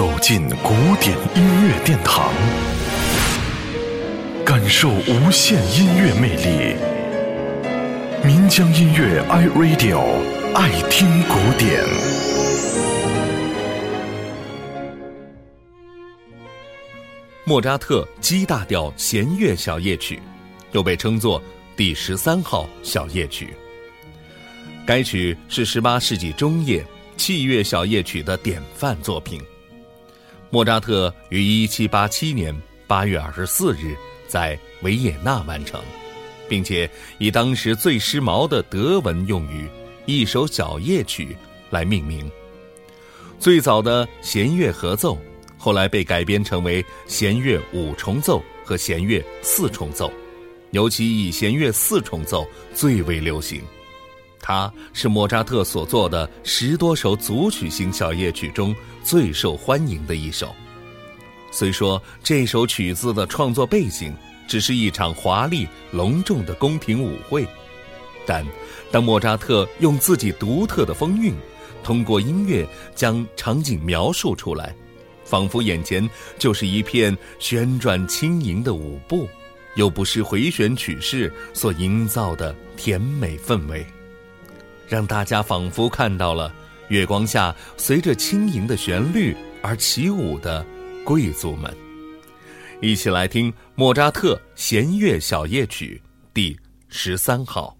走进古典音乐殿堂，感受无限音乐魅力。民江音乐 iRadio 爱听古典。莫扎特 G 大调弦乐小夜曲，又被称作第十三号小夜曲。该曲是十八世纪中叶器乐小夜曲的典范作品。莫扎特于一七八七年八月二十四日在维也纳完成，并且以当时最时髦的德文用语“一首小夜曲”来命名。最早的弦乐合奏。后来被改编成为弦乐五重奏和弦乐四重奏，尤其以弦乐四重奏最为流行。它是莫扎特所作的十多首组曲型小夜曲中最受欢迎的一首。虽说这首曲子的创作背景只是一场华丽隆重的宫廷舞会，但当莫扎特用自己独特的风韵，通过音乐将场景描述出来。仿佛眼前就是一片旋转轻盈的舞步，又不失回旋曲式所营造的甜美氛围，让大家仿佛看到了月光下随着轻盈的旋律而起舞的贵族们。一起来听莫扎特弦乐小夜曲第十三号。